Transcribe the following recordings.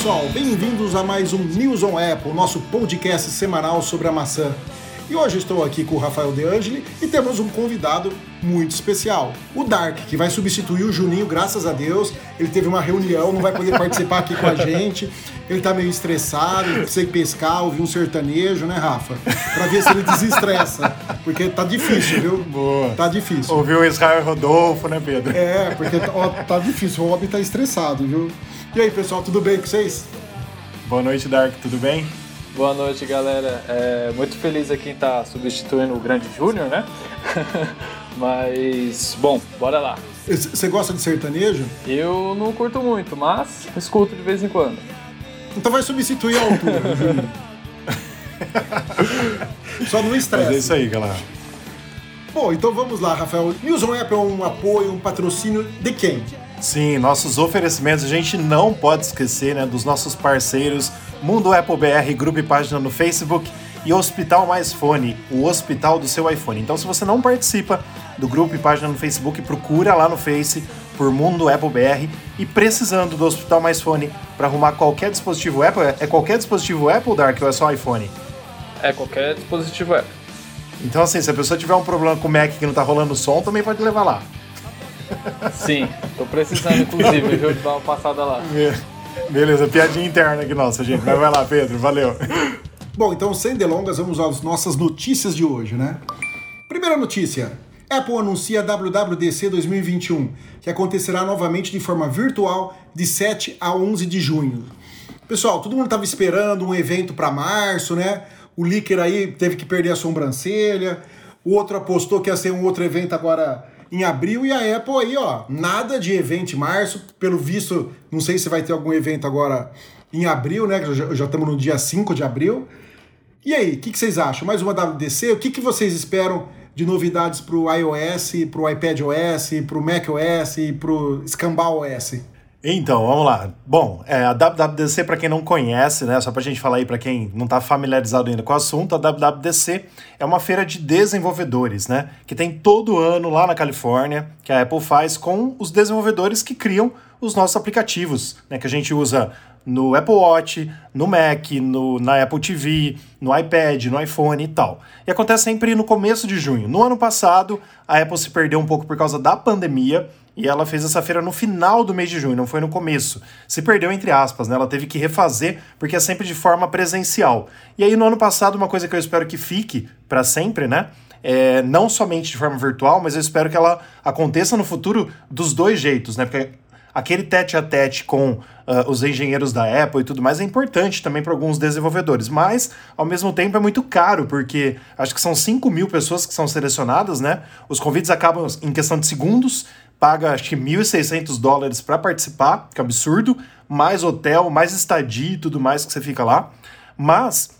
pessoal, bem-vindos a mais um News on Apple, nosso podcast semanal sobre a maçã. E hoje estou aqui com o Rafael De Angeli e temos um convidado muito especial, o Dark, que vai substituir o Juninho, graças a Deus. Ele teve uma reunião, não vai poder participar aqui com a gente. Ele tá meio estressado, ir pescar, ouvir um sertanejo, né, Rafa? Pra ver se ele desestressa. Porque tá difícil, viu? Boa. Tá difícil. Ouviu o Israel Rodolfo, né, Pedro? É, porque ó, tá difícil, o homem tá estressado, viu? E aí, pessoal, tudo bem com vocês? Boa noite, Dark, tudo bem? Boa noite, galera. É, muito feliz aqui em estar tá substituindo o Grande Júnior, né? mas, bom, bora lá. Você gosta de sertanejo? Eu não curto muito, mas escuto de vez em quando. Então vai substituir a altura, Juninho. Só não estresse. Mas é isso aí, galera. Bom, então vamos lá, Rafael. News on Apple é um apoio, um patrocínio de quem? Sim, nossos oferecimentos, a gente não pode esquecer né, dos nossos parceiros Mundo Apple BR, grupo e página no Facebook e Hospital Mais Fone, o hospital do seu iPhone. Então, se você não participa do grupo e página no Facebook, procura lá no Face por Mundo Apple BR e precisando do Hospital Mais Fone para arrumar qualquer dispositivo Apple, é qualquer dispositivo Apple, Dark, ou é só iPhone? É qualquer dispositivo Apple. Então, assim, se a pessoa tiver um problema com o Mac que não tá rolando som, também pode levar lá. Sim, tô precisando, inclusive, viu, de dar uma passada lá. Beleza, piadinha interna aqui nossa, gente. Mas vai lá, Pedro, valeu. Bom, então, sem delongas, vamos às nossas notícias de hoje, né? Primeira notícia. Apple anuncia a WWDC 2021, que acontecerá novamente de forma virtual de 7 a 11 de junho. Pessoal, todo mundo estava esperando um evento para março, né? O Licker aí teve que perder a sobrancelha, o outro apostou que ia ser um outro evento agora em abril e a Apple aí, ó, nada de evento em março, pelo visto, não sei se vai ter algum evento agora em abril, né? Já, estamos no dia 5 de abril. E aí, o que, que, vocês acham? Mais uma WDC? O que, que vocês esperam de novidades para o iOS, para o iPadOS, para o macOS e para o ScambaOS? Então, vamos lá. Bom, é, a WWDC, para quem não conhece, né, só para a gente falar aí para quem não está familiarizado ainda com o assunto, a WWDC é uma feira de desenvolvedores, né, que tem todo ano lá na Califórnia, que a Apple faz com os desenvolvedores que criam os nossos aplicativos, né, que a gente usa no Apple Watch, no Mac, no, na Apple TV, no iPad, no iPhone e tal. E acontece sempre no começo de junho. No ano passado, a Apple se perdeu um pouco por causa da pandemia, e ela fez essa feira no final do mês de junho, não foi no começo. Se perdeu entre aspas, né? Ela teve que refazer porque é sempre de forma presencial. E aí no ano passado, uma coisa que eu espero que fique para sempre, né? É, não somente de forma virtual, mas eu espero que ela aconteça no futuro dos dois jeitos, né? Porque aquele tete a tete com uh, os engenheiros da Apple e tudo mais é importante também para alguns desenvolvedores, mas ao mesmo tempo é muito caro, porque acho que são 5 mil pessoas que são selecionadas, né? Os convites acabam em questão de segundos, paga acho que 1.600 dólares para participar, que é absurdo, mais hotel, mais estadia e tudo mais que você fica lá. Mas,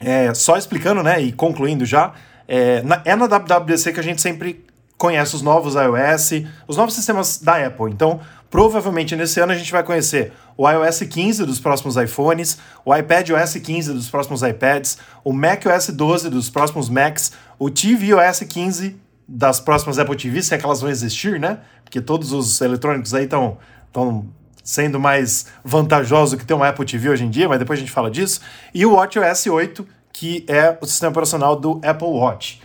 é, só explicando, né, e concluindo já, é na, é na WWDC que a gente sempre conhece os novos iOS, os novos sistemas da Apple. Então, provavelmente nesse ano a gente vai conhecer o iOS 15 dos próximos iPhones, o iPadOS 15 dos próximos iPads, o macOS 12 dos próximos Macs, o tvOS 15 das próximas Apple TV, se é que elas vão existir, né? Porque todos os eletrônicos aí estão sendo mais vantajosos que ter uma Apple TV hoje em dia, mas depois a gente fala disso. E o WatchOS 8, que é o sistema operacional do Apple Watch.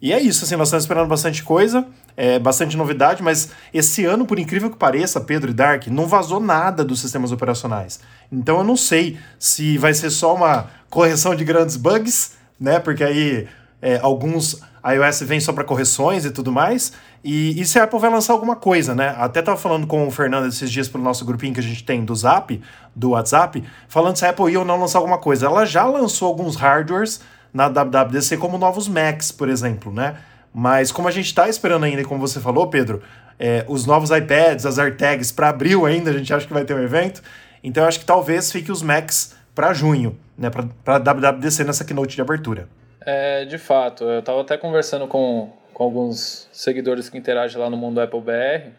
E é isso, assim, nós estamos esperando bastante coisa, é, bastante novidade, mas esse ano, por incrível que pareça, Pedro e Dark, não vazou nada dos sistemas operacionais. Então eu não sei se vai ser só uma correção de grandes bugs, né? Porque aí é, alguns iOS vem só para correções e tudo mais. E, e se a Apple vai lançar alguma coisa, né? Até tava falando com o Fernando esses dias pelo nosso grupinho que a gente tem do Zap, do WhatsApp, falando se a Apple ia ou não lançar alguma coisa. Ela já lançou alguns hardwares na WWDC, como novos Macs, por exemplo, né? Mas como a gente está esperando ainda, como você falou, Pedro, é, os novos iPads, as AirTags para abril ainda, a gente acha que vai ter um evento. Então eu acho que talvez fique os Macs para junho, né? Para WWDC nessa keynote de abertura. É, de fato. Eu estava até conversando com, com alguns seguidores que interagem lá no mundo Apple BR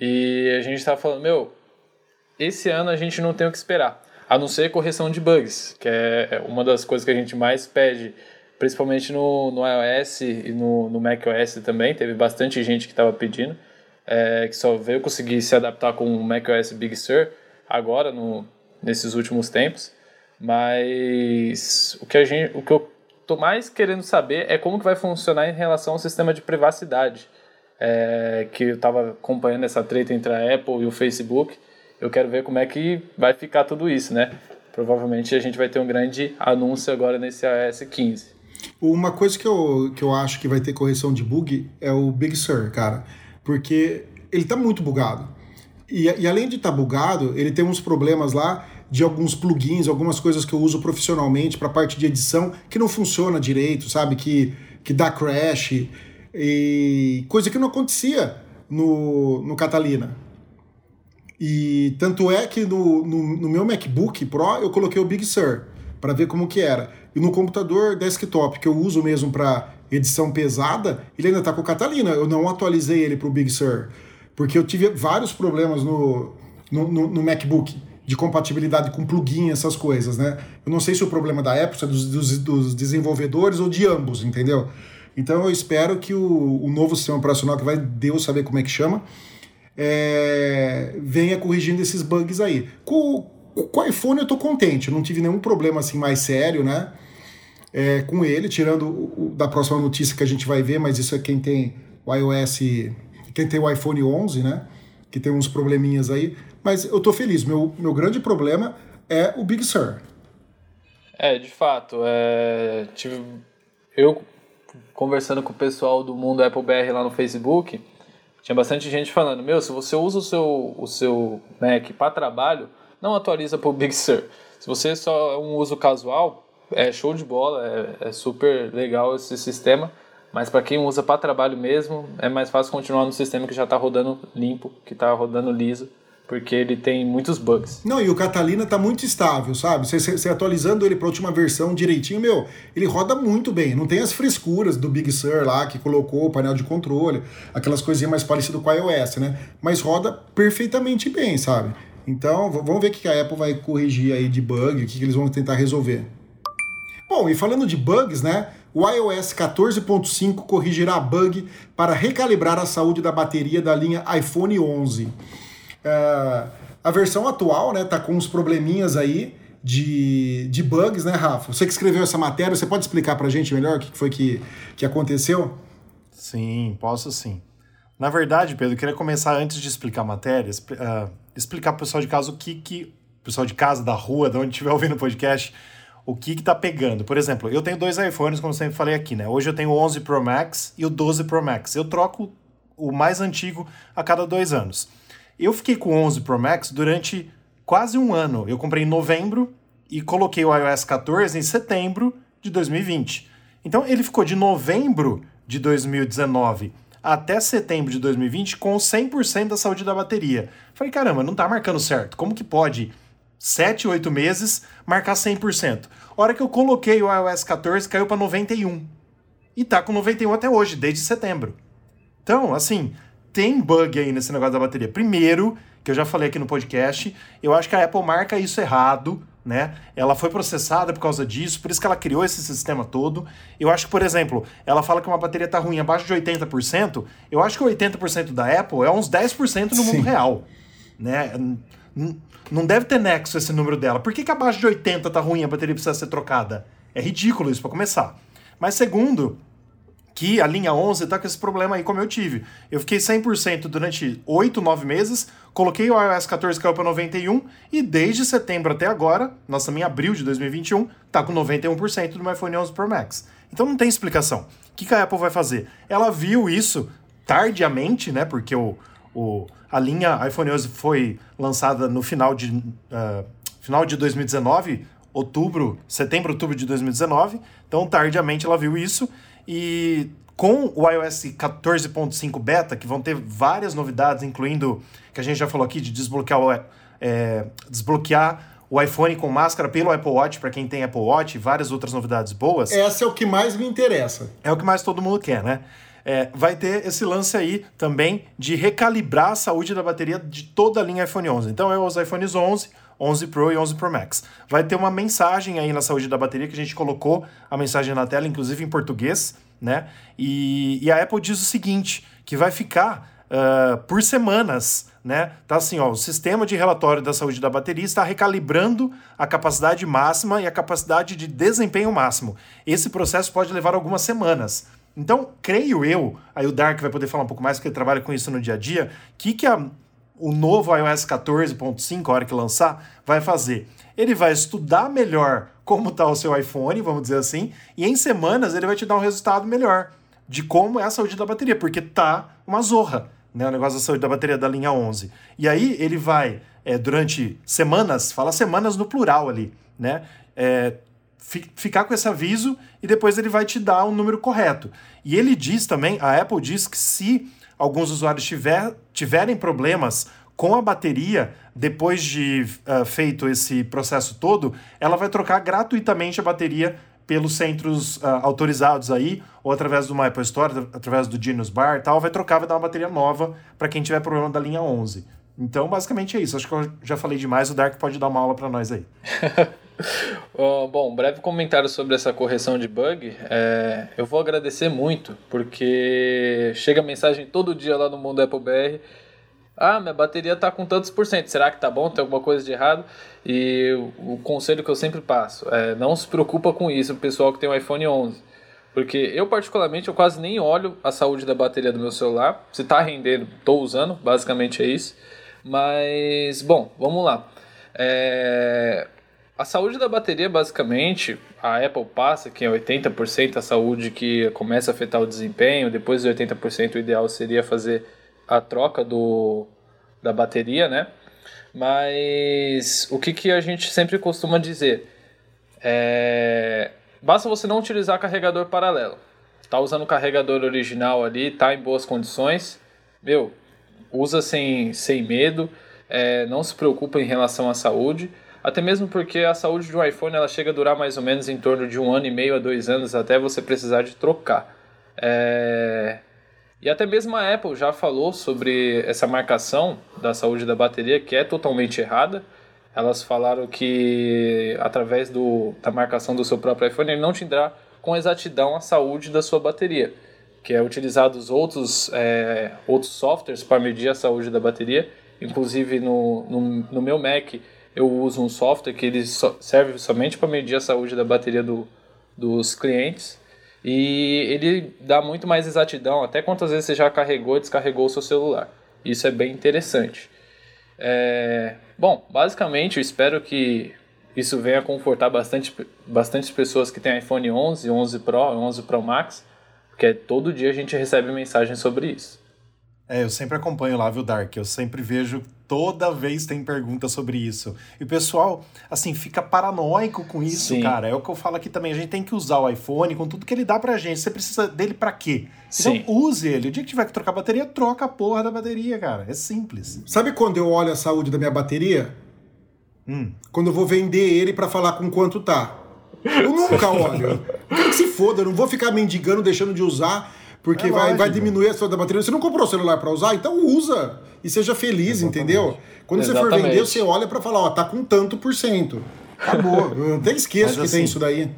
e a gente estava falando, meu, esse ano a gente não tem o que esperar, a não ser correção de bugs, que é uma das coisas que a gente mais pede, principalmente no, no iOS e no, no macOS também. Teve bastante gente que estava pedindo, é, que só veio conseguir se adaptar com o macOS Big Sur agora, no, nesses últimos tempos, mas o que, a gente, o que eu tô mais querendo saber é como que vai funcionar em relação ao sistema de privacidade, é, que eu estava acompanhando essa treta entre a Apple e o Facebook, eu quero ver como é que vai ficar tudo isso, né? Provavelmente a gente vai ter um grande anúncio agora nesse iOS 15. Uma coisa que eu, que eu acho que vai ter correção de bug é o Big Sur, cara. Porque ele tá muito bugado. E, e além de estar tá bugado, ele tem uns problemas lá de alguns plugins, algumas coisas que eu uso profissionalmente para parte de edição que não funciona direito, sabe? Que, que dá crash. E coisa que não acontecia no, no Catalina. E tanto é que no, no, no meu MacBook Pro eu coloquei o Big Sur para ver como que era. E no computador desktop, que eu uso mesmo para edição pesada, ele ainda está com Catalina. Eu não atualizei ele para o Big Sur, porque eu tive vários problemas no, no, no, no MacBook de compatibilidade com plugin, essas coisas, né? Eu não sei se o problema da Apple é dos, dos, dos desenvolvedores ou de ambos, entendeu? Então eu espero que o, o, novo sistema operacional, que vai Deus saber como é que chama, é, venha corrigindo esses bugs aí. Com, com o iPhone eu tô contente, não tive nenhum problema assim mais sério, né? É, com ele, tirando o, da próxima notícia que a gente vai ver, mas isso é quem tem o iOS, quem tem o iPhone 11, né? Que tem uns probleminhas aí. Mas eu tô feliz. Meu, meu grande problema é o Big Sur. É, de fato. É, tive, eu conversando com o pessoal do mundo Apple BR lá no Facebook, tinha bastante gente falando: Meu, se você usa o seu, o seu Mac para trabalho, não atualiza para o Big Sur. Se você só é um uso casual, é show de bola, é, é super legal esse sistema. Mas para quem usa para trabalho mesmo, é mais fácil continuar no sistema que já está rodando limpo, que está rodando liso, porque ele tem muitos bugs. Não, e o Catalina tá muito estável, sabe? Você, atualizando ele para última versão direitinho, meu, ele roda muito bem. Não tem as frescuras do Big Sur lá que colocou o painel de controle, aquelas coisinhas mais parecidas com o iOS, né? Mas roda perfeitamente bem, sabe? Então, vamos ver o que a Apple vai corrigir aí de bug, o que eles vão tentar resolver. Bom, e falando de bugs, né? O iOS 14.5 corrigirá bug para recalibrar a saúde da bateria da linha iPhone 11. É, a versão atual, né, tá com uns probleminhas aí de, de bugs, né, Rafa? Você que escreveu essa matéria, você pode explicar pra gente melhor o que foi que, que aconteceu? Sim, posso sim. Na verdade, Pedro, eu queria começar antes de explicar a matéria, uh, explicar pro pessoal de casa o que que. Pessoal de casa, da rua, de onde estiver ouvindo o podcast, o que que tá pegando. Por exemplo, eu tenho dois iPhones, como sempre falei aqui, né? Hoje eu tenho o 11 Pro Max e o 12 Pro Max. Eu troco o mais antigo a cada dois anos. Eu fiquei com o 11 Pro Max durante quase um ano. Eu comprei em novembro e coloquei o iOS 14 em setembro de 2020. Então ele ficou de novembro de 2019 até setembro de 2020 com 100% da saúde da bateria. Falei, caramba, não tá marcando certo. Como que pode 7, 8 meses marcar 100%? Hora que eu coloquei o iOS 14 caiu para 91. E tá com 91 até hoje, desde setembro. Então, assim, tem bug aí nesse negócio da bateria. Primeiro, que eu já falei aqui no podcast, eu acho que a Apple marca isso errado né? Ela foi processada por causa disso, por isso que ela criou esse sistema todo. Eu acho que, por exemplo, ela fala que uma bateria está ruim abaixo de 80%, eu acho que 80% da Apple é uns 10% no Sim. mundo real, né? Não deve ter nexo esse número dela. Por que, que abaixo de 80 tá ruim a bateria precisa ser trocada? É ridículo isso para começar. Mas segundo, que a linha 11 tá com esse problema aí, como eu tive. Eu fiquei 100% durante 8, 9 meses, coloquei o iOS 14 caiu para 91 e desde setembro até agora, nós também abril de 2021, tá com 91% do meu iPhone 11 Pro Max. Então não tem explicação. O que, que a Apple vai fazer? Ela viu isso tardiamente, né? Porque o, o, a linha iPhone 11 foi lançada no final de, uh, final de 2019, outubro, setembro, outubro de 2019. Então, tardiamente ela viu isso e com o iOS 14.5 beta, que vão ter várias novidades, incluindo, que a gente já falou aqui, de desbloquear o, é, desbloquear o iPhone com máscara pelo Apple Watch, para quem tem Apple Watch, e várias outras novidades boas. Essa é o que mais me interessa. É o que mais todo mundo quer, né? É, vai ter esse lance aí também de recalibrar a saúde da bateria de toda a linha iPhone 11. Então, é os iPhones 11, 11 Pro e 11 Pro Max. Vai ter uma mensagem aí na saúde da bateria que a gente colocou a mensagem na tela, inclusive em português, né? E, e a Apple diz o seguinte, que vai ficar uh, por semanas. Né? Tá assim, ó, o sistema de relatório da saúde da bateria está recalibrando a capacidade máxima e a capacidade de desempenho máximo. Esse processo pode levar algumas semanas. Então, creio eu, aí o Dark vai poder falar um pouco mais, porque ele trabalha com isso no dia a dia, que que a, o novo iOS 14.5, a hora que lançar, vai fazer? Ele vai estudar melhor como está o seu iPhone, vamos dizer assim, e em semanas ele vai te dar um resultado melhor de como é a saúde da bateria, porque tá uma zorra, né, o negócio da saúde da bateria da linha 11. E aí ele vai, é, durante semanas, fala semanas no plural ali, né, é, ficar com esse aviso e depois ele vai te dar o um número correto. E ele diz também, a Apple diz que se alguns usuários tiver, tiverem problemas com a bateria, depois de uh, feito esse processo todo, ela vai trocar gratuitamente a bateria pelos centros uh, autorizados aí, ou através do Apple Store, através do Genius Bar tal, vai trocar, vai dar uma bateria nova para quem tiver problema da linha 11. Então, basicamente é isso. Acho que eu já falei demais, o Dark pode dar uma aula para nós aí. bom, breve comentário sobre essa correção de bug. É, eu vou agradecer muito, porque chega mensagem todo dia lá no Mundo Apple BR. Ah, minha bateria tá com tantos por cento. Será que tá bom? Tem alguma coisa de errado? E o, o conselho que eu sempre passo é não se preocupa com isso, o pessoal que tem o iPhone 11. Porque eu, particularmente, eu quase nem olho a saúde da bateria do meu celular. Se tá rendendo, tô usando, basicamente é isso. Mas, bom, vamos lá. É, a saúde da bateria, basicamente, a Apple passa que é 80% a saúde que começa a afetar o desempenho, depois de 80% o ideal seria fazer a troca do, da bateria, né? Mas o que, que a gente sempre costuma dizer? É, basta você não utilizar carregador paralelo. Tá usando o carregador original ali, tá em boas condições, meu, usa sem, sem medo, é, não se preocupa em relação à saúde. Até mesmo porque a saúde de um iPhone ela chega a durar mais ou menos em torno de um ano e meio a dois anos até você precisar de trocar. É... E até mesmo a Apple já falou sobre essa marcação da saúde da bateria que é totalmente errada. Elas falaram que através do, da marcação do seu próprio iPhone ele não te dá com exatidão a saúde da sua bateria, que é utilizados outros, é, outros softwares para medir a saúde da bateria. Inclusive no, no, no meu Mac eu uso um software que ele serve somente para medir a saúde da bateria do, dos clientes e ele dá muito mais exatidão, até quantas vezes você já carregou e descarregou o seu celular. Isso é bem interessante. É... Bom, basicamente eu espero que isso venha confortar bastante, bastante pessoas que têm iPhone 11, 11 Pro, 11 Pro Max, porque todo dia a gente recebe mensagens sobre isso. É, eu sempre acompanho lá, viu, Dark? Eu sempre vejo, toda vez tem pergunta sobre isso. E o pessoal, assim, fica paranoico com isso, Sim. cara. É o que eu falo aqui também. A gente tem que usar o iPhone com tudo que ele dá pra gente. Você precisa dele pra quê? Então Sim. use ele. O dia que tiver que trocar a bateria, troca a porra da bateria, cara. É simples. Sabe quando eu olho a saúde da minha bateria? Hum. Quando eu vou vender ele para falar com quanto tá. Eu nunca olho. Quero que se foda, eu não vou ficar mendigando, deixando de usar porque é vai, vai diminuir a sua bateria. Você não comprou o celular para usar, então usa e seja feliz, Exatamente. entendeu? Quando Exatamente. você for vender, você olha para falar, ó, tá com tanto por cento. Acabou. Até esqueço Mas, que assim, tem isso daí.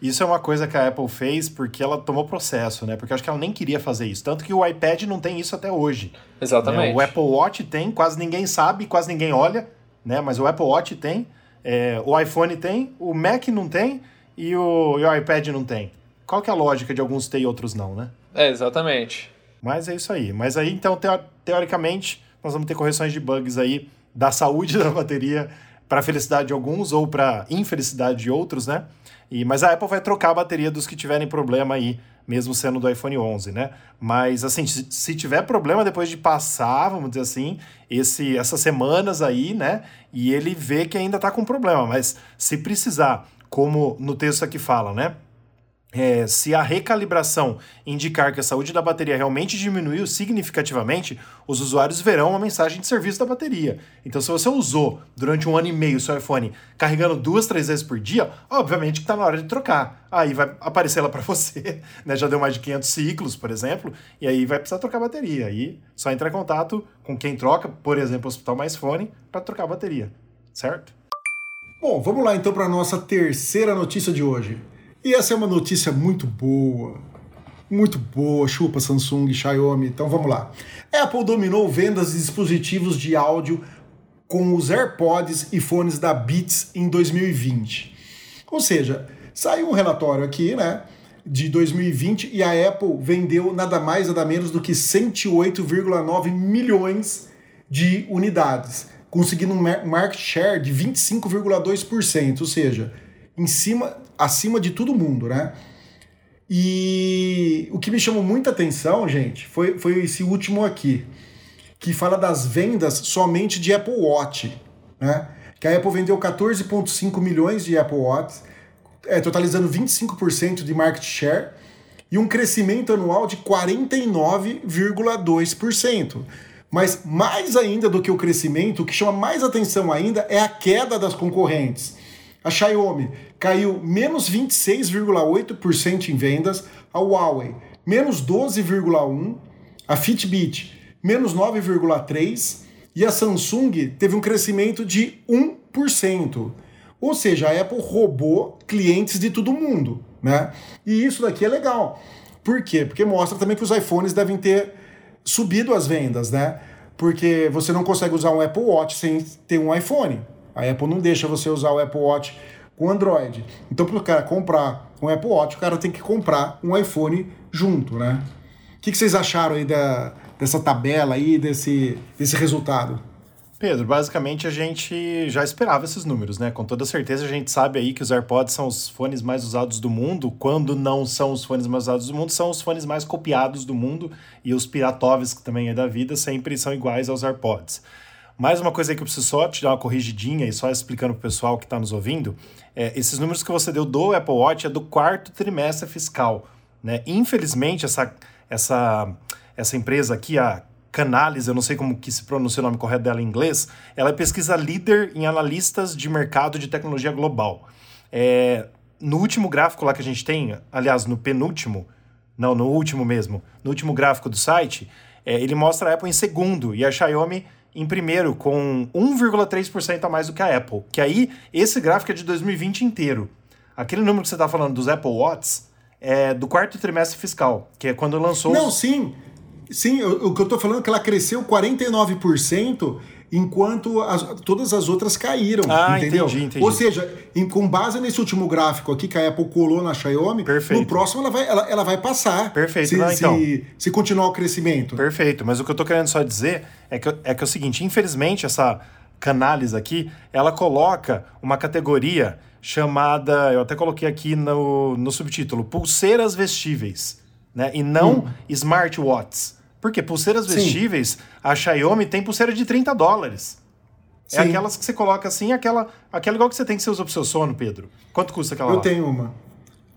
Isso é uma coisa que a Apple fez porque ela tomou processo, né? Porque eu acho que ela nem queria fazer isso. Tanto que o iPad não tem isso até hoje. Exatamente. Né? O Apple Watch tem, quase ninguém sabe, quase ninguém olha, né? Mas o Apple Watch tem, é, o iPhone tem, o Mac não tem e o, e o iPad não tem. Qual que é a lógica de alguns ter e outros não, né? É, exatamente. Mas é isso aí. Mas aí, então, teoricamente, nós vamos ter correções de bugs aí da saúde da bateria para felicidade de alguns ou para infelicidade de outros, né? E, mas a Apple vai trocar a bateria dos que tiverem problema aí, mesmo sendo do iPhone 11, né? Mas, assim, se, tiver problema depois de passar, vamos dizer assim, esse, essas semanas aí, né? E ele vê que ainda tá com problema. Mas se precisar, como no texto aqui fala, né? É, se a recalibração indicar que a saúde da bateria realmente diminuiu significativamente, os usuários verão uma mensagem de serviço da bateria. Então, se você usou durante um ano e meio o seu iPhone carregando duas, três vezes por dia, obviamente que está na hora de trocar. Aí vai aparecer lá para você, né? Já deu mais de 500 ciclos, por exemplo, e aí vai precisar trocar a bateria. Aí só entrar em contato com quem troca, por exemplo, o Hospital Mais Fone, para trocar a bateria, certo? Bom, vamos lá então para a nossa terceira notícia de hoje. E essa é uma notícia muito boa. Muito boa, chupa Samsung, Xiaomi. Então vamos lá. Apple dominou vendas de dispositivos de áudio com os AirPods e fones da Beats em 2020. Ou seja, saiu um relatório aqui, né, de 2020 e a Apple vendeu nada mais nada menos do que 108,9 milhões de unidades, conseguindo um market share de 25,2%, ou seja, em cima, acima de todo mundo, né? E o que me chamou muita atenção, gente, foi, foi esse último aqui, que fala das vendas somente de Apple Watch, né? Que a Apple vendeu 14,5 milhões de Apple Watch, é, totalizando 25% de market share e um crescimento anual de 49,2%. Mas mais ainda do que o crescimento, o que chama mais atenção ainda é a queda das concorrentes. A Xiaomi caiu menos 26,8% em vendas, a Huawei menos 12,1%, a Fitbit menos 9,3% e a Samsung teve um crescimento de 1%. Ou seja, a Apple roubou clientes de todo mundo, né? E isso daqui é legal. Por quê? Porque mostra também que os iPhones devem ter subido as vendas, né? Porque você não consegue usar um Apple Watch sem ter um iPhone. A Apple não deixa você usar o Apple Watch com Android. Então, para o cara comprar um Apple Watch, o cara tem que comprar um iPhone junto, né? O que, que vocês acharam aí da, dessa tabela aí, desse, desse resultado? Pedro, basicamente a gente já esperava esses números, né? Com toda certeza a gente sabe aí que os AirPods são os fones mais usados do mundo. Quando não são os fones mais usados do mundo, são os fones mais copiados do mundo. E os piratóveis, que também é da vida, sempre são iguais aos AirPods. Mais uma coisa aí que eu preciso só te dar uma corrigidinha e só explicando para o pessoal que está nos ouvindo. É, esses números que você deu do Apple Watch é do quarto trimestre fiscal. Né? Infelizmente, essa, essa, essa empresa aqui, a Canalys, eu não sei como que se pronuncia o nome correto dela em inglês, ela é pesquisa líder em analistas de mercado de tecnologia global. É, no último gráfico lá que a gente tem, aliás, no penúltimo, não, no último mesmo, no último gráfico do site, é, ele mostra a Apple em segundo e a Xiaomi em primeiro, com 1,3% a mais do que a Apple. Que aí, esse gráfico é de 2020 inteiro. Aquele número que você está falando dos Apple Watts é do quarto trimestre fiscal, que é quando lançou. Não, os... sim. Sim, o, o que eu tô falando é que ela cresceu 49% enquanto as, todas as outras caíram. Ah, entendeu? Entendi, entendi. Ou seja, em, com base nesse último gráfico aqui que a Apple colou na Xiaomi, Perfeito. no próximo ela vai, ela, ela vai passar. Perfeito. Se, Não, então. se, se continuar o crescimento. Perfeito. Mas o que eu tô querendo só dizer é que, é que é o seguinte: infelizmente, essa canálise aqui, ela coloca uma categoria chamada, eu até coloquei aqui no, no subtítulo, pulseiras vestíveis, né? E não hum. smartwatches. Porque pulseiras Sim. vestíveis, a Xiaomi tem pulseira de 30 dólares. É Sim. É aquelas que você coloca assim, aquela, aquela igual que você tem que você usa pro seu sono, Pedro. Quanto custa aquela Eu lá? tenho uma.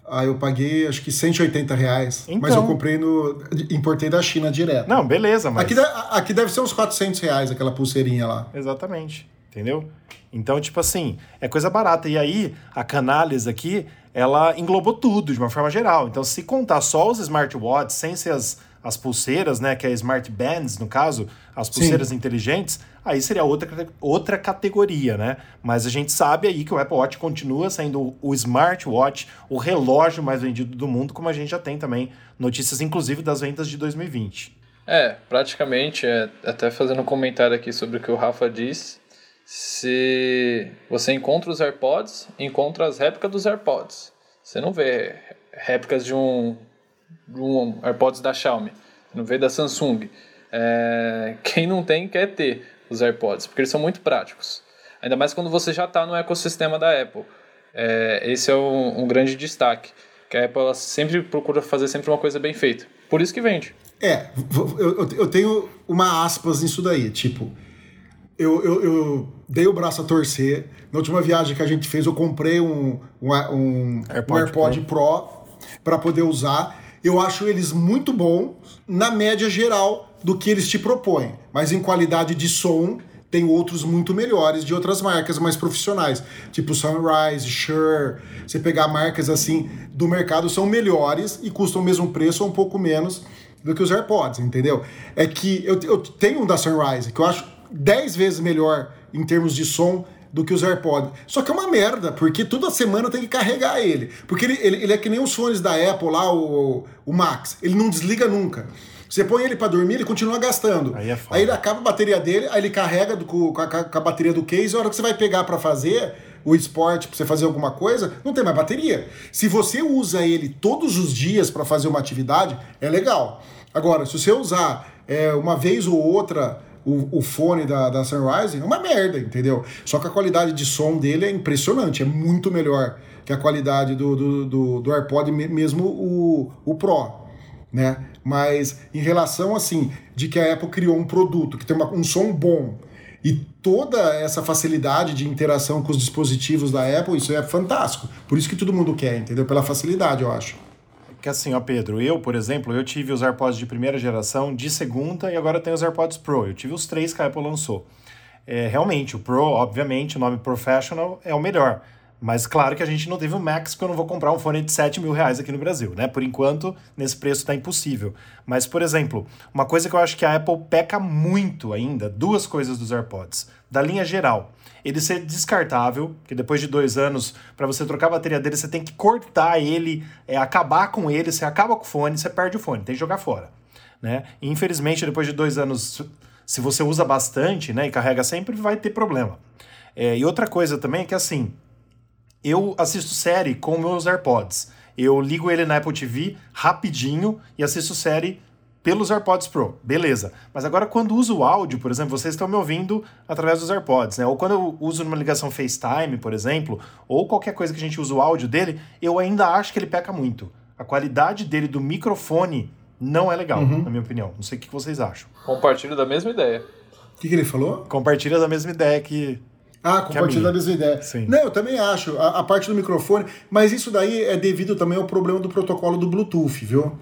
Ah, eu paguei acho que 180 reais. Então. Mas eu então. comprei no. Importei da China direto. Não, beleza, mas. Aqui, aqui deve ser uns 400 reais aquela pulseirinha lá. Exatamente. Entendeu? Então, tipo assim, é coisa barata. E aí, a Canales aqui, ela englobou tudo de uma forma geral. Então, se contar só os smartwatches, sem ser as, as pulseiras, né, que é Smart Bands, no caso, as pulseiras Sim. inteligentes, aí seria outra, outra categoria, né? Mas a gente sabe aí que o Apple Watch continua sendo o smartwatch, o relógio mais vendido do mundo, como a gente já tem também notícias, inclusive, das vendas de 2020. É, praticamente, é, até fazendo um comentário aqui sobre o que o Rafa disse, se você encontra os AirPods, encontra as réplicas dos AirPods. Você não vê réplicas de um um AirPods da Xiaomi, não veio da Samsung. É, quem não tem quer ter os AirPods, porque eles são muito práticos. Ainda mais quando você já está no ecossistema da Apple. É, esse é um, um, grande destaque. Que a Apple sempre procura fazer sempre uma coisa bem feita. Por isso que vende. É, eu, eu tenho uma aspas nisso daí. Tipo, eu, eu, eu, dei o braço a torcer. Na última viagem que a gente fez, eu comprei um, um, um AirPod, um AirPod Pro, Pro para poder usar eu acho eles muito bons na média geral do que eles te propõem. Mas em qualidade de som, tem outros muito melhores de outras marcas mais profissionais, tipo Sunrise, Shure. Você pegar marcas assim do mercado são melhores e custam o mesmo preço ou um pouco menos do que os AirPods, entendeu? É que eu, eu tenho um da Sunrise que eu acho 10 vezes melhor em termos de som do que os AirPods. Só que é uma merda, porque toda semana tem que carregar ele. Porque ele, ele, ele é que nem os fones da Apple lá, o, o Max. Ele não desliga nunca. Você põe ele para dormir, ele continua gastando. Aí, é aí ele acaba a bateria dele, aí ele carrega do, com, a, com, a, bateria do case, a hora que você vai pegar para fazer o esporte, para você fazer alguma coisa, não tem mais bateria. Se você usa ele todos os dias para fazer uma atividade, é legal. Agora, se você usar é, uma vez ou outra o, o fone da, da Sunrise, é uma merda, entendeu? Só que a qualidade de som dele é impressionante, é muito melhor que a qualidade do, do, do, do AirPod, mesmo o, o Pro, né? Mas em relação, assim, de que a Apple criou um produto que tem uma, um som bom e toda essa facilidade de interação com os dispositivos da Apple, isso é fantástico. Por isso que todo mundo quer, entendeu? Pela facilidade, eu acho. Que assim, ó, Pedro, eu, por exemplo, eu tive os AirPods de primeira geração, de segunda e agora tenho os AirPods Pro. Eu tive os três que a Apple lançou. É, realmente, o Pro, obviamente, o nome Professional é o melhor. Mas claro que a gente não teve o Max, porque eu não vou comprar um fone de 7 mil reais aqui no Brasil, né? Por enquanto, nesse preço está impossível. Mas, por exemplo, uma coisa que eu acho que a Apple peca muito ainda, duas coisas dos AirPods. Da linha geral, ele ser descartável, que depois de dois anos, para você trocar a bateria dele, você tem que cortar ele, é, acabar com ele, você acaba com o fone, você perde o fone, tem que jogar fora. Né? E, infelizmente, depois de dois anos, se você usa bastante né, e carrega sempre, vai ter problema. É, e outra coisa também é que, assim, eu assisto série com meus AirPods. Eu ligo ele na Apple TV rapidinho e assisto série pelos AirPods Pro. Beleza. Mas agora, quando uso o áudio, por exemplo, vocês estão me ouvindo através dos AirPods, né? Ou quando eu uso numa ligação FaceTime, por exemplo, ou qualquer coisa que a gente usa o áudio dele, eu ainda acho que ele peca muito. A qualidade dele do microfone não é legal, uhum. na minha opinião. Não sei o que vocês acham. Compartilho da mesma ideia. O que, que ele falou? Compartilha da mesma ideia que ah, compartilhar a mesma ideia. Sim. Não, eu também acho. A, a, parte do microfone, mas isso daí é devido também ao problema do protocolo do Bluetooth, viu?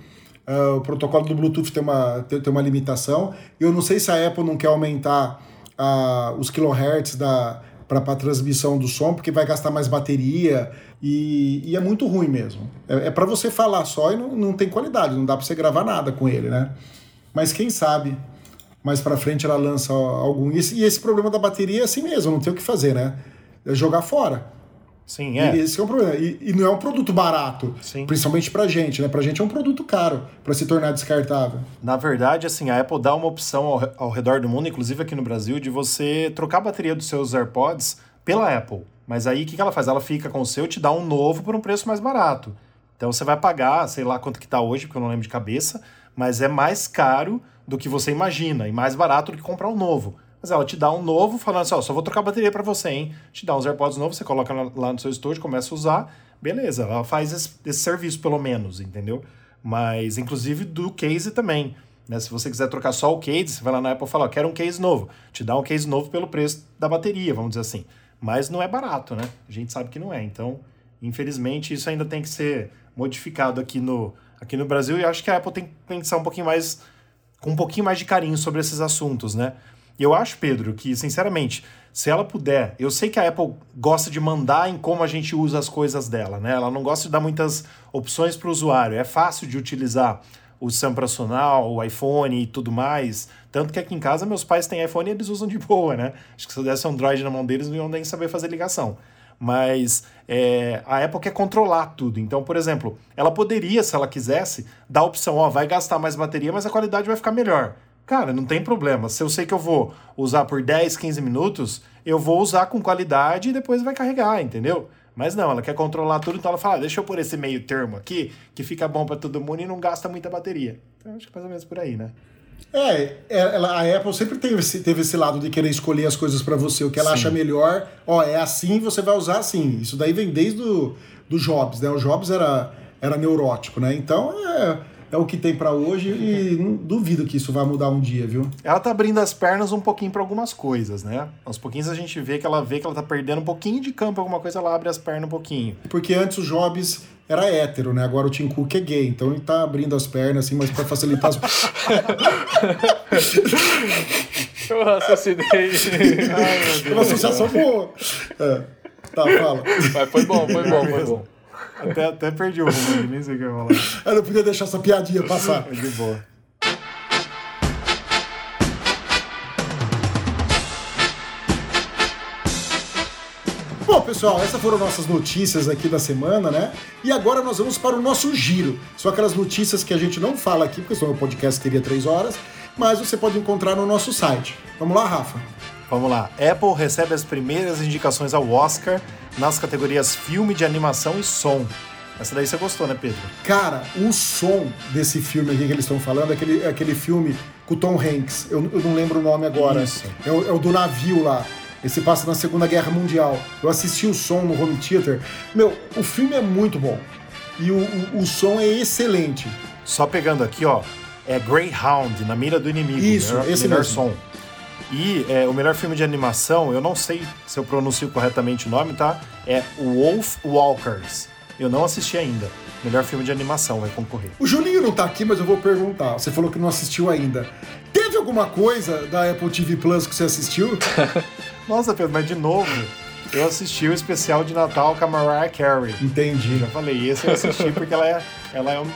Uh, o protocolo do Bluetooth tem uma, tem, tem, uma limitação. Eu não sei se a Apple não quer aumentar uh, os kilohertz da para a transmissão do som, porque vai gastar mais bateria e, e é muito ruim mesmo. É, é para você falar só e não, não tem qualidade, não dá para você gravar nada com ele, né? Mas quem sabe mais para frente ela lança algum. E esse, e esse, problema da bateria é assim mesmo, não tem o que fazer, né? É jogar fora. Sim, é. E esse é um problema. E, e, não é um produto barato, Sim. principalmente pra gente, né? Pra gente é um produto caro para se tornar descartável. Na verdade, assim, a Apple dá uma opção ao, ao redor do mundo, inclusive aqui no Brasil, de você trocar a bateria dos seus AirPods pela Apple. Mas aí o que, que ela faz? Ela fica com o seu, te dá um novo por um preço mais barato. Então você vai pagar, sei lá quanto que tá hoje, porque eu não lembro de cabeça, mas é mais caro do que você imagina e mais barato do que comprar um novo. Mas ela te dá um novo, falando assim: ó, só vou trocar a bateria para você, hein? Te dá uns AirPods novos, você coloca lá no seu estúdio, começa a usar, beleza, ela faz esse, esse serviço pelo menos, entendeu? Mas, inclusive, do case também. Né? Se você quiser trocar só o case, você vai lá na Apple e fala: ó, quero um case novo. Te dá um case novo pelo preço da bateria, vamos dizer assim. Mas não é barato, né? A gente sabe que não é. Então, infelizmente, isso ainda tem que ser modificado aqui no, aqui no Brasil e acho que a Apple tem que pensar um pouquinho mais com um pouquinho mais de carinho sobre esses assuntos, né? E eu acho, Pedro, que, sinceramente, se ela puder, eu sei que a Apple gosta de mandar em como a gente usa as coisas dela, né? Ela não gosta de dar muitas opções para o usuário. É fácil de utilizar o sistema operacional, o iPhone e tudo mais. Tanto que aqui em casa meus pais têm iPhone e eles usam de boa, né? Acho que se eu desse Android na mão deles, não iam nem saber fazer ligação mas é, a Apple quer controlar tudo. Então, por exemplo, ela poderia, se ela quisesse, dar a opção, ó, vai gastar mais bateria, mas a qualidade vai ficar melhor. Cara, não tem problema. Se eu sei que eu vou usar por 10, 15 minutos, eu vou usar com qualidade e depois vai carregar, entendeu? Mas não, ela quer controlar tudo, então ela fala, ah, deixa eu pôr esse meio termo aqui, que fica bom para todo mundo e não gasta muita bateria. Então, acho que é mais ou menos por aí, né? É, é, ela, a Apple sempre teve esse, teve esse lado de querer escolher as coisas para você, o que ela Sim. acha melhor. Ó, é assim, você vai usar assim. Isso daí vem desde do, do Jobs, né? O Jobs era, era neurótico, né? Então é, é o que tem para hoje e não duvido que isso vai mudar um dia, viu? Ela tá abrindo as pernas um pouquinho para algumas coisas, né? Aos pouquinhos a gente vê que ela vê que ela tá perdendo um pouquinho de campo, alguma coisa, ela abre as pernas um pouquinho. Porque antes o Jobs era hétero, né? Agora o Tim Cook é gay, então ele tá abrindo as pernas, assim, mas para facilitar as. Eu raciocinei. É uma associação boa. É. Tá, fala. Mas foi bom, foi bom, foi bom. Até, até perdi o rumo, nem sei o que eu ia falar. Eu não podia deixar essa piadinha passar. De boa. Bom, pessoal, essas foram nossas notícias aqui da semana, né? E agora nós vamos para o nosso giro. São aquelas notícias que a gente não fala aqui, porque senão o podcast teria três horas, mas você pode encontrar no nosso site. Vamos lá, Rafa? Vamos lá. Apple recebe as primeiras indicações ao Oscar nas categorias filme de animação e som. Essa daí você gostou, né, Pedro? Cara, o som desse filme aqui que eles estão falando, aquele, é aquele filme com o Tom Hanks, eu, eu não lembro o nome agora. Isso. É o, é o do navio lá. Esse passa na Segunda Guerra Mundial. Eu assisti o som no home theater. Meu, o filme é muito bom. E o, o, o som é excelente. Só pegando aqui, ó, é Greyhound, na mira do inimigo. Isso, melhor, esse melhor mesmo. som. E é, o melhor filme de animação, eu não sei se eu pronuncio corretamente o nome, tá? É Wolf Walkers. Eu não assisti ainda. Melhor filme de animação vai concorrer. O Julinho não tá aqui, mas eu vou perguntar. Você falou que não assistiu ainda. Teve alguma coisa da Apple TV Plus que você assistiu? Nossa, Pedro, mas de novo, eu assisti o especial de Natal com a Mariah Carey. Entendi. Já falei, esse eu assisti porque ela é, ela é um,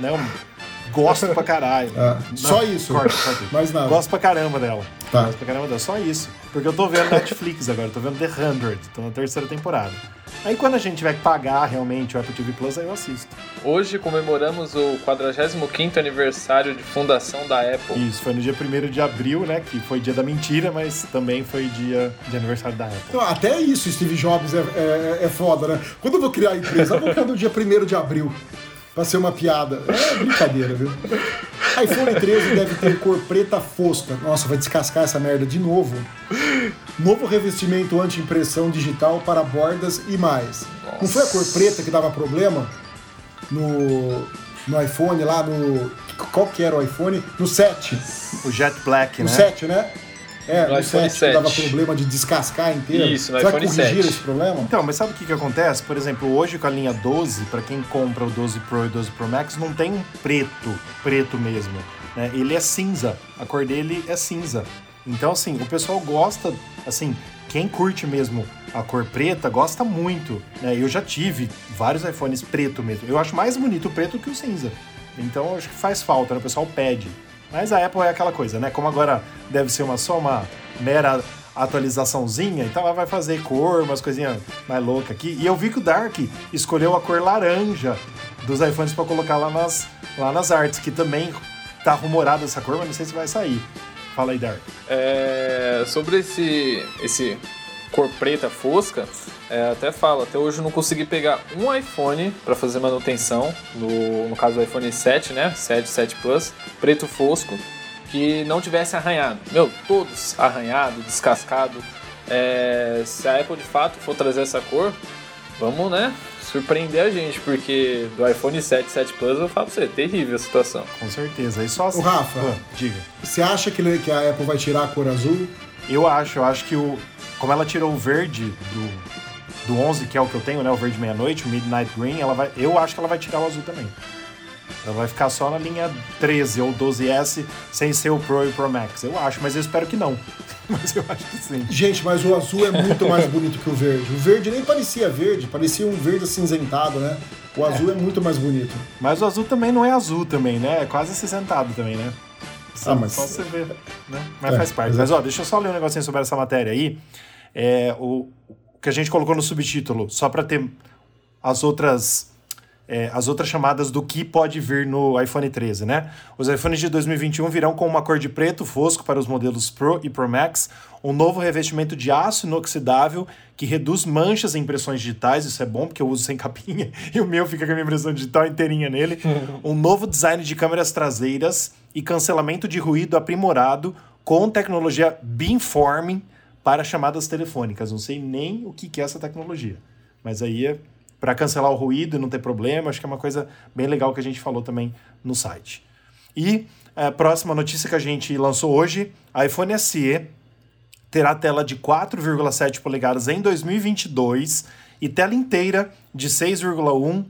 né, um gosto pra caralho. Ah, só isso? Corta, corta. Mais nada. Gosto pra caramba dela. Tá. Gosto pra caramba dela, só isso. Porque eu tô vendo Netflix agora, tô vendo The 100, tô na terceira temporada. Aí quando a gente tiver que pagar realmente o Apple TV Plus, aí eu assisto. Hoje comemoramos o 45º aniversário de fundação da Apple. Isso, foi no dia 1 de abril, né, que foi dia da mentira, mas também foi dia de aniversário da Apple. Então, até isso, Steve Jobs é, é, é foda, né? Quando eu vou criar a empresa, eu vou criar no dia 1 de abril. Pra ser uma piada. É brincadeira, viu? iPhone 13 deve ter cor preta fosca. Nossa, vai descascar essa merda de novo. Novo revestimento anti-impressão digital para bordas e mais. Não foi a cor preta que dava problema no, no iPhone lá no. Qual que era o iPhone? No 7. O Jet Black, No né? 7, né? É, No no, iPhone 7, que dava 7. problema de descascar inteiro. Isso, no Será iPhone que corrigiram 7. esse problema? Então, mas sabe o que, que acontece? Por exemplo, hoje com a linha 12, para quem compra o 12 Pro e o 12 Pro Max, não tem um preto, preto mesmo. Né? Ele é cinza. A cor dele é cinza. Então, assim, o pessoal gosta, assim, quem curte mesmo a cor preta gosta muito. Né? Eu já tive vários iPhones preto mesmo. Eu acho mais bonito o preto que o cinza. Então, eu acho que faz falta, né? o pessoal pede. Mas a Apple é aquela coisa, né? Como agora deve ser uma, só uma mera atualizaçãozinha, então ela vai fazer cor, umas coisinhas mais loucas aqui. E eu vi que o Dark escolheu a cor laranja dos iPhones para colocar lá nas, lá nas artes, que também tá rumorada essa cor, mas não sei se vai sair. Fala aí, Dark. É, sobre esse, esse cor preta fosca, é, até falo, até hoje eu não consegui pegar um iPhone para fazer manutenção, no, no caso do iPhone 7, né? 7, 7 Plus, preto fosco, que não tivesse arranhado. Meu, todos arranhado, descascado. É, se a Apple de fato for trazer essa cor, vamos, né? Surpreender a gente, porque do iPhone 7, 7 Plus eu falo pra você, é terrível a situação. Com certeza. E só assim. Ô, Rafa. Ah, diga. Você acha que, ele- que a Apple vai tirar a cor azul? Eu acho, eu acho que o. Como ela tirou o verde do, do 11, que é o que eu tenho, né? O verde meia-noite, o Midnight Green, ela vai, eu acho que ela vai tirar o azul também. Ela vai ficar só na linha 13 ou 12S, sem ser o Pro e o Pro Max. Eu acho, mas eu espero que não. mas eu acho que sim. Gente, mas o azul é muito mais bonito que o verde. O verde nem parecia verde, parecia um verde acinzentado, né? O azul é, muito mais bonito. Mas o azul também não é azul também, né? É quase acinzentado também, né? Só, Ah, mas- só você ver, né? Mas É, faz parte. Mas ó, deixa eu só ler um negocinho sobre essa matéria aí. É, o, o que a gente colocou no subtítulo, só para ter as outras é, as outras chamadas do que pode vir no iPhone 13, né? Os iPhones de 2021 virão com uma cor de preto fosco para os modelos Pro e Pro Max, um novo revestimento de aço inoxidável que reduz manchas em impressões digitais, isso é bom porque eu uso sem capinha e o meu fica com a minha impressão digital inteirinha nele. um novo design de câmeras traseiras e cancelamento de ruído aprimorado com tecnologia beamforming para chamadas telefônicas. Não sei nem o que é essa tecnologia, mas aí é para cancelar o ruído e não ter problema. Acho que é uma coisa bem legal que a gente falou também no site. E a próxima notícia que a gente lançou hoje, iPhone SE terá tela de 4,7 polegadas em 2022 e tela inteira de 6,1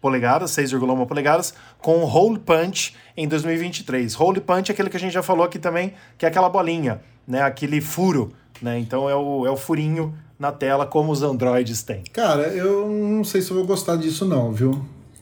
polegadas, 6,1 polegadas, com hole punch em 2023. Hole punch é aquele que a gente já falou aqui também, que é aquela bolinha, né, aquele furo, né? Então é o, é o furinho na tela como os Androids têm. Cara, eu não sei se eu vou gostar disso não, viu?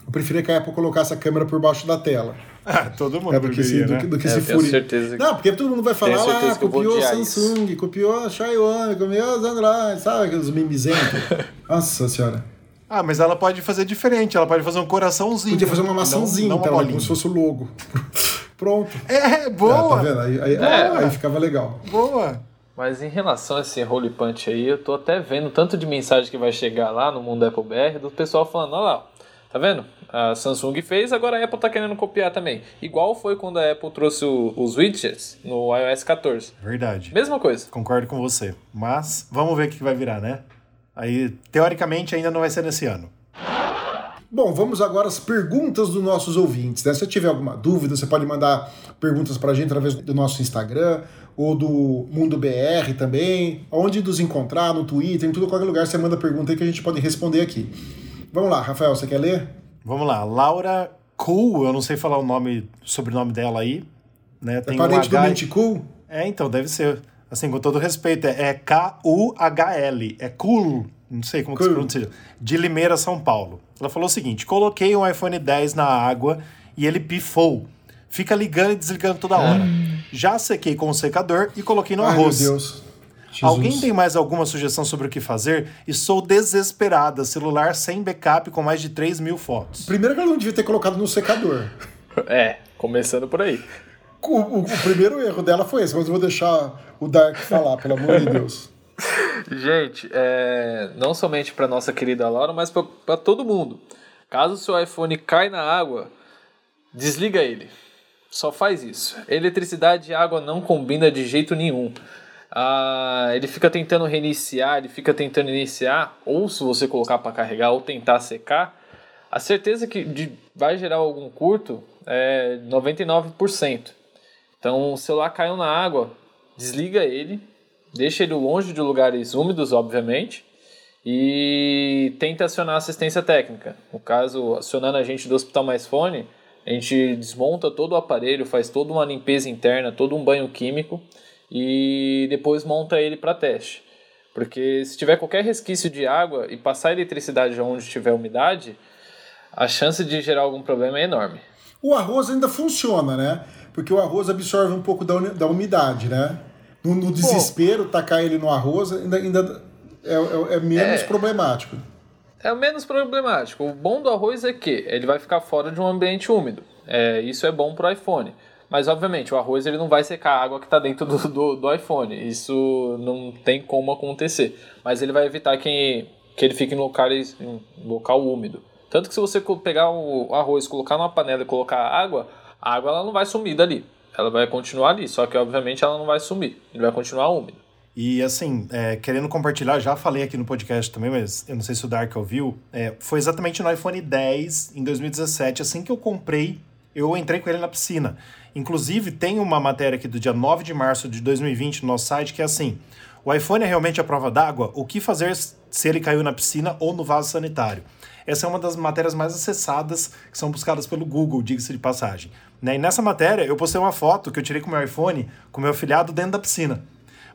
Eu preferia que a Apple colocasse a câmera por baixo da tela. Ah, todo mundo É do que se, preferia, do, né? que- do que É, se fure. certeza que- Não, porque todo mundo vai falar vou copiou odiar isso. Samsung, copiou Xiaomi, copiou os Android, sabe aqueles mimizentos? Nossa senhora. Ah, mas ela pode fazer diferente, ela pode fazer um coraçãozinho. Podia fazer uma Não- maçãzinha, não uma então, como se fosse o logo. Pronto. É, Ah, boa, tá vendo? Aí, aí, É. aí ficava legal. boa. Mas em relação a esse Holy Punch aí, eu tô até vendo tanto de mensagem que vai chegar lá no mundo Apple BR do pessoal falando, olha lá, tá vendo? A Samsung fez, agora a Apple tá querendo copiar também. Igual foi quando a Apple trouxe o- os widgets no iOS 14. Verdade. Mesma coisa. Concordo com você. Mas vamos ver o que vai virar, né? Aí, teoricamente, ainda não vai ser nesse ano. Bom, vamos agora às perguntas dos nossos ouvintes. Né? Se você tiver alguma dúvida, você pode mandar perguntas para a gente através do nosso Instagram ou do Mundo BR também. Onde nos encontrar, no Twitter, em tudo qualquer lugar, você manda pergunta aí que a gente pode responder aqui. Vamos lá, Rafael, você quer ler? Vamos lá, Laura Cool, eu não sei falar o nome, sobrenome dela aí, né? É Tem um parente do H... Minticool? É, então, deve ser. Assim, com todo respeito, é, é K-U-H-L, é cool, não sei como que se Cool. pronuncia, de Limeira, São Paulo. Ela falou o seguinte, coloquei um iPhone 10 na água e ele pifou. Fica ligando e desligando toda hora. Já sequei com o secador e coloquei no Ai, meu arroz. Deus. Jesus. Alguém tem mais alguma sugestão sobre o que fazer? Estou desesperada. Celular sem backup com mais de 3 mil fotos. Primeiro que ela não devia ter colocado no secador. É, começando por aí. O, o- o primeiro erro dela foi esse, mas eu vou deixar o Dark falar, pelo amor de Deus. Gente, é, não somente para nossa querida Laura, mas para todo mundo. Caso o seu iPhone cai na água, desliga ele. Só faz isso. Eletricidade e água não combina de jeito nenhum. Ah, ele fica tentando reiniciar, ele fica tentando iniciar, ou se você colocar para carregar ou tentar secar, a certeza que de- vai gerar algum curto é 99%. Então, o celular caiu na água, desliga ele, deixa ele longe de lugares úmidos, obviamente, e tenta acionar assistência técnica. No caso, acionando a gente do Hospital Mais Fone, a gente desmonta todo o aparelho, faz toda uma limpeza interna, todo um banho químico e depois monta ele para teste. Porque se tiver qualquer resquício de água e passar eletricidade onde tiver umidade, a chance de gerar algum problema é enorme. O arroz ainda funciona, né? Porque o arroz absorve um pouco da, da umidade, né? No, no desespero, tacar ele no arroz ainda, ainda é, é- é menos É. problemático. É o menos problemático. O bom do arroz é que ele vai ficar fora de um ambiente úmido. É, isso é bom pro iPhone. Mas, obviamente, o arroz ele não vai secar a água que está dentro do, do, do iPhone. Isso não tem como acontecer. Mas ele vai evitar que, que ele fique em, locais, em local úmido. Tanto que se você pegar o arroz, colocar numa panela e colocar água, a água ela não vai sumir dali. Ela vai continuar ali. Só que, obviamente, ela não vai sumir. Ele vai continuar úmido. E assim, é, querendo compartilhar, já falei aqui no podcast também, mas eu não sei se o Dark ouviu. é, foi exatamente no iPhone 10 em 2017, assim que eu comprei, eu entrei com ele na piscina. Inclusive, tem uma matéria aqui do dia 9 de março de 2020 no nosso site que é assim: o iPhone é realmente a prova d'água? O que fazer se ele caiu na piscina ou no vaso sanitário? Essa é uma das matérias mais acessadas que são buscadas pelo Google, diga-se de passagem. Né? E nessa matéria eu postei uma foto que eu tirei com meu iPhone com meu afilhado dentro da piscina.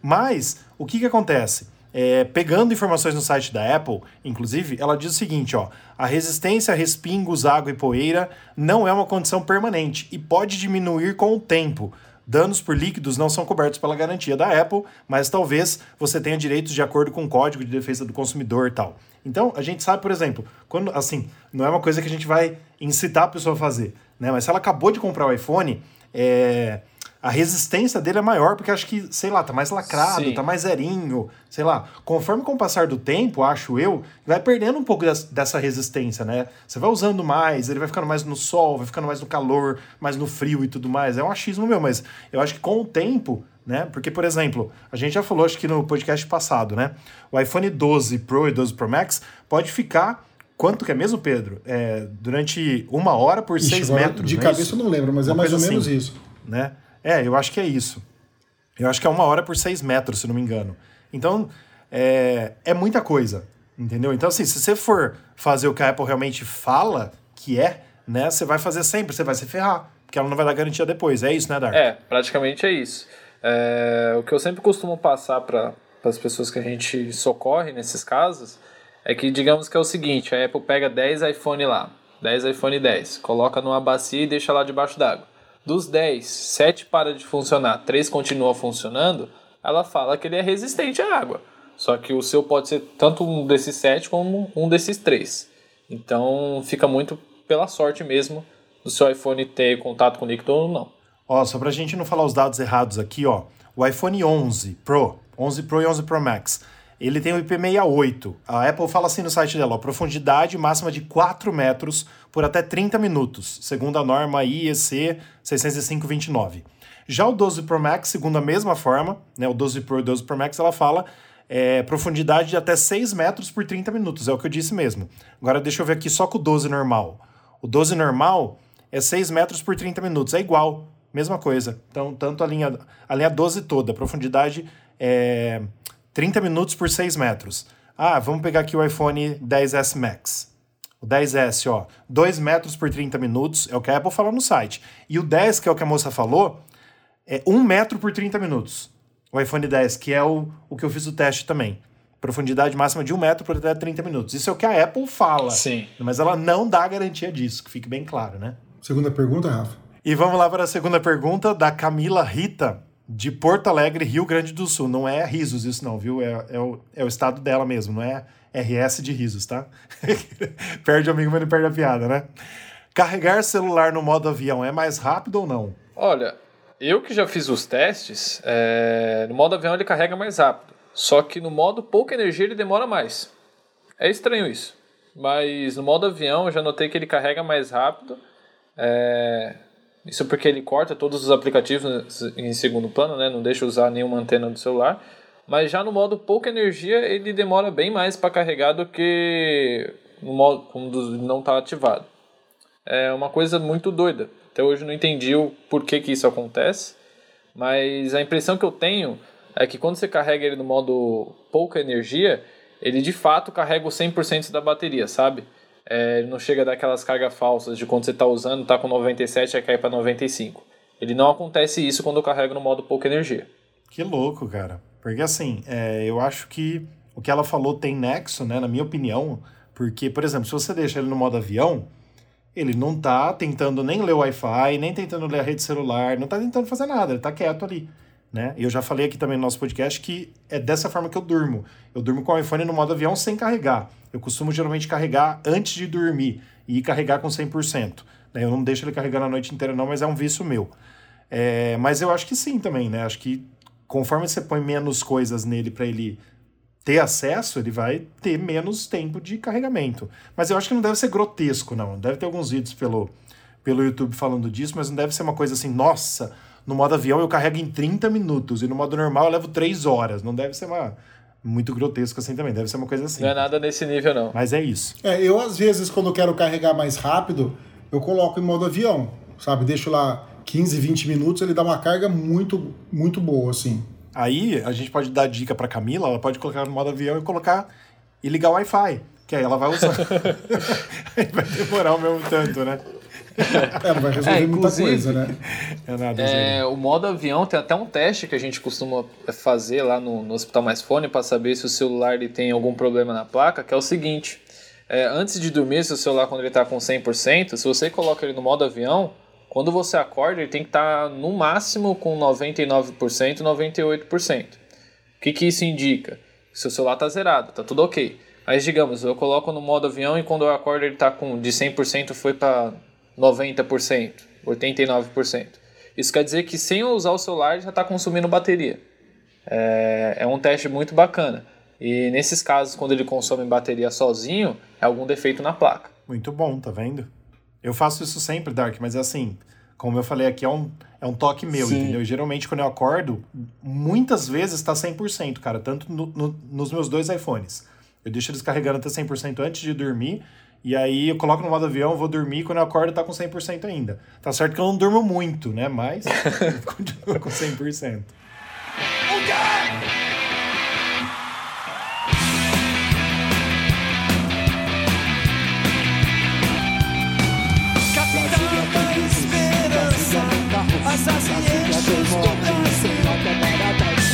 Mas o que, que acontece? É, pegando informações no site da Apple, inclusive, ela diz o seguinte: ó, a resistência a respingos, água e poeira não é uma condição permanente e pode diminuir com o tempo. Danos por líquidos não são cobertos pela garantia da Apple, mas talvez você tenha direitos de acordo com o Código de Defesa do Consumidor e tal. Então, a gente sabe, por exemplo, quando assim, não é uma coisa que a gente vai incitar a pessoa a fazer, né? Mas se ela acabou de comprar o iPhone, é, a resistência dele é maior porque acho que, sei lá, tá mais lacrado, Sim. tá mais zerinho, sei lá. Conforme com o passar do tempo, acho eu, vai perdendo um pouco des- dessa resistência, né? Você vai usando mais, ele vai ficando mais no sol, vai ficando mais no calor, mais no frio e tudo mais. É um achismo meu, mas eu acho que com o tempo, né? Porque, por exemplo, a gente já falou, acho que no podcast passado, né? O iPhone 12 Pro e 12 Pro Max pode ficar. Quanto que é mesmo, Pedro? É, durante uma hora por Ixi, seis metros. De não é cabeça isso? eu não lembro, mas é Uma mais ou menos assim. isso. né? É, eu acho que é isso. Eu acho que é uma hora por seis metros, se não me engano. Então, é, é muita coisa, entendeu? Então, assim, se você for fazer o que a Apple realmente fala que é, né? Você vai fazer sempre, você vai se ferrar, porque ela não vai dar garantia depois. É isso, né, Dark? É, praticamente é isso. É, o que eu sempre costumo passar para as pessoas que a gente socorre nesses casos é que, digamos que é o seguinte: a Apple pega 10 iPhone lá, 10 iPhone 10, coloca numa bacia e deixa lá debaixo d'água. Dos 10, 7 para de funcionar, 3 continua funcionando, ela fala que ele é resistente à água. Só que o seu pode ser tanto um desses 7 como um desses 3. Então fica muito pela sorte mesmo do seu iPhone ter contato com líquido ou não. Ó, só pra gente não falar os dados errados aqui, ó. O iPhone 11 Pro, 11 Pro e 11 Pro Max, ele tem o IP68. A Apple fala assim no site dela, ó, profundidade máxima de 4 metros por até 30 minutos, segundo a norma IEC 60529. Já o 12 Pro Max, segundo a mesma forma, né, o 12 Pro e o 12 Pro Max, ela fala é, profundidade de até 6 metros por 30 minutos, é o que eu disse mesmo. Agora deixa eu ver aqui só com o 12 normal. O 12 normal é 6 metros por 30 minutos, é igual, mesma coisa. Então, tanto a linha, a linha 12 toda, profundidade é 30 minutos por 6 metros. Ah, vamos pegar aqui o iPhone 10S Max. O 10S, ó, 2 metros por 30 minutos, é o que a Apple falou no site. E o 10, que é o que a moça falou, é 1 metro por 30 minutos. O iPhone 10, que é o, o que eu fiz o teste também. Profundidade máxima de 1 metro por até 30 minutos. Isso é o que a Apple fala. Sim. Mas ela não dá garantia disso, que fique bem claro, né? Segunda pergunta, Rafa. E vamos lá para a segunda pergunta da Camila Rita, de Porto Alegre, Rio Grande do Sul. Não é risos isso não, viu? É, é, o, é o estado dela mesmo, não é RS de risos, tá? perde o amigo, mas não perde a piada, né? Carregar celular no modo avião é mais rápido ou não? Olha, eu que já fiz os testes, é... no modo avião ele carrega mais rápido. Só que no modo pouca energia ele demora mais. É estranho isso. Mas no modo avião eu já notei que ele carrega mais rápido. É... Isso porque ele corta todos os aplicativos em segundo plano, né? Não deixa usar nenhuma antena do celular. Mas já no modo pouca energia ele demora bem mais para carregar do que no modo quando não está ativado. É uma coisa muito doida. Até hoje não entendi o porquê que isso acontece. Mas a impressão que eu tenho é que quando você carrega ele no modo pouca energia, ele de fato carrega o 100% da bateria, sabe? É, não chega a dar aquelas cargas falsas de quando você está usando, está com 97 e cai para 95. Ele não acontece isso quando eu carrego no modo pouca energia. Que louco, cara. Porque assim, é, eu acho que o que ela falou tem nexo, né, na minha opinião, porque, por exemplo, se você deixa ele no modo avião, ele não tá tentando nem ler o Wi-Fi, nem tentando ler a rede celular, não tá tentando fazer nada, ele tá quieto ali. Né? Eu já falei aqui também no nosso podcast que é dessa forma que eu durmo. Eu durmo com o iPhone no modo avião sem carregar. Eu costumo geralmente carregar antes de dormir e carregar com 100%. Né? Eu não deixo ele carregar a noite inteira não, mas é um vício meu. É, mas eu acho que sim também, né? Acho que conforme você põe menos coisas nele para ele ter acesso, ele vai ter menos tempo de carregamento. Mas eu acho que não deve ser grotesco, não. Deve ter alguns vídeos pelo, pelo YouTube falando disso, mas não deve ser uma coisa assim, nossa, no modo avião eu carrego em 30 minutos e no modo normal eu levo 3 horas. Não deve ser uma muito grotesco assim também, deve ser uma coisa assim. Não é nada nesse nível não. Mas é isso. É, eu às vezes quando eu quero carregar mais rápido, eu coloco em modo avião, sabe? Deixo lá 15, 20 minutos, ele dá uma carga muito muito boa assim. Aí a gente pode dar dica para Camila, ela pode colocar no modo avião e colocar e ligar o Wi-Fi, que aí ela vai usar. vai demorar o mesmo tanto, né? É, não vai resolver é, muita coisa, né? É nada, é, o modo avião tem até um teste que a gente costuma fazer lá no, no Hospital Mais Fone para saber se o celular ele tem algum problema na placa, que é o seguinte. É, antes de dormir, seu celular, quando ele está com 100%, se você coloca ele no modo avião, quando você acorda, ele tem que estar tá no máximo com 99%, 98%. O que, que isso indica? Seu celular está zerado, está tudo ok. Mas digamos, eu coloco no modo avião e quando eu acordo ele está com de 100% foi para 90%, 89%. Isso quer dizer que sem usar o celular já está consumindo bateria. É, é um teste muito bacana. E nesses casos, quando ele consome bateria sozinho, é algum defeito na placa. Muito bom, tá vendo? Eu faço isso sempre, Dark, mas é assim, como eu falei aqui, é um, é um toque meu, Sim. entendeu? geralmente, quando eu acordo, muitas vezes está 100%, cara, tanto no, no, nos meus dois iPhones. Eu deixo eles carregando até 100% antes de dormir e aí eu coloco no modo avião, vou dormir, quando eu acordo tá com 100% ainda. Tá certo que eu não durmo muito, né? Mas continuo com 100%. Assassinos do Brasil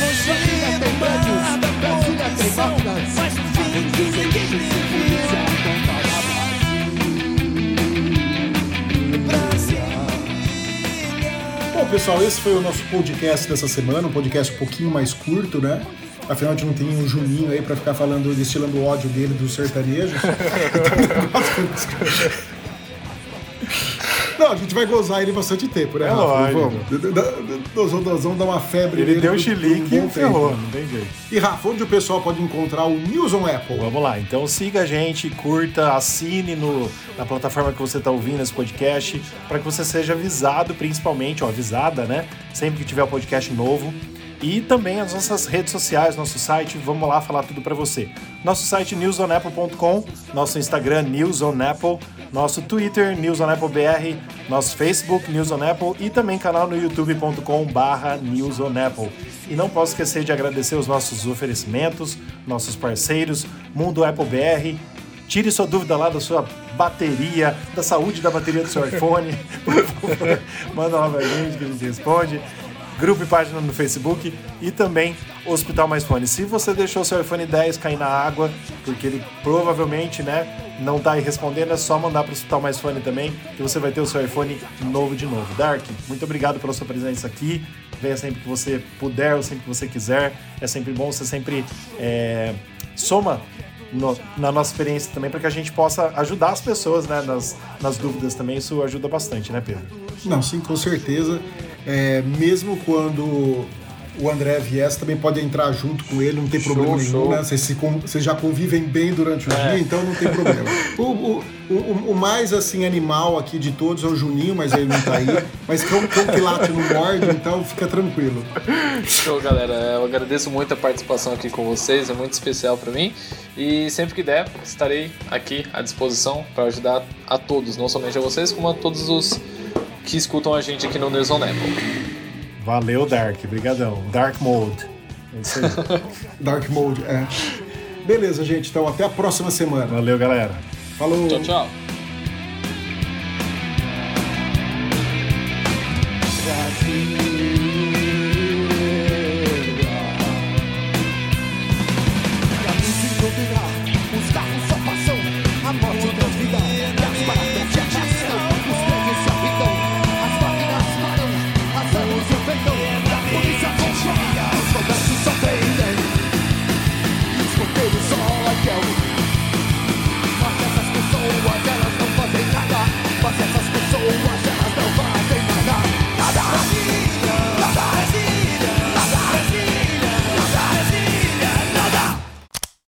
Longe do mar da corrupção Mas no fim ninguém me pessoal, esse foi o nosso podcast dessa semana, um podcast um pouquinho mais curto, né? Afinal, a gente não tem um Juninho aí pra ficar falando, destilando o ódio dele dos sertanejos. Não, a gente vai gozar ele bastante tempo, né? É Rafa? lógico. Vamos. Nós vamos- dar uma febre Ele deu chilique um e ferrou, não tem jeito. E Rafa, onde o pessoal pode encontrar o News on Apple? Vamos lá, então siga a gente, curta, assine no, na plataforma que você está ouvindo esse podcast, para que você seja avisado, principalmente, ou avisada, né? Sempre que tiver um podcast novo. E também as nossas redes sociais, nosso site, vamos lá falar tudo para você. Nosso site newsonapple.com, nosso Instagram newsonapple, nosso Twitter newsonapplebr, nosso Facebook newsonapple e também canal no youtube.com/barra newsonapple. E não posso esquecer de agradecer os nossos oferecimentos, nossos parceiros, Mundo Apple BR. Tire sua dúvida lá da sua bateria, da saúde da bateria do seu iPhone. Por favor, manda lá pra gente que a gente responde. Grupo e página no Facebook e também Hospital Mais Fone. Se você deixou seu iPhone 10 cair na água, porque ele provavelmente né, não tá aí respondendo, é só mandar para o Hospital Mais Fone também, que você vai ter o seu iPhone novo de novo. Dark, muito obrigado pela sua presença aqui. Venha sempre que você puder ou sempre que você quiser. É sempre bom, você sempre é, soma no- na nossa experiência também, para que a gente possa ajudar as pessoas né, nas, nas dúvidas também. Isso ajuda bastante, né, Pedro? Não, sim, com certeza. É, mesmo quando o André viesse, também pode entrar junto com ele, não tem Show, problema nenhum, show. né? Vocês, se vocês já convivem bem durante o É. dia, então não tem problema. O, o- o- o mais assim animal aqui de todos é o Juninho, mas ele não tá aí. Mas cão, cão que late não morde, então fica tranquilo. Show, galera. Eu agradeço muito a participação aqui com vocês, é muito especial para mim. E sempre que der, estarei aqui à disposição para ajudar a todos, não somente a vocês, como a todos os que escutam a gente aqui no News on Apple. Valeu, Dark. Brigadão. Dark Mode. É isso aí. Dark Mode, é. Beleza, gente. Então até a próxima semana. Valeu, galera. Falou! Tchau, tchau.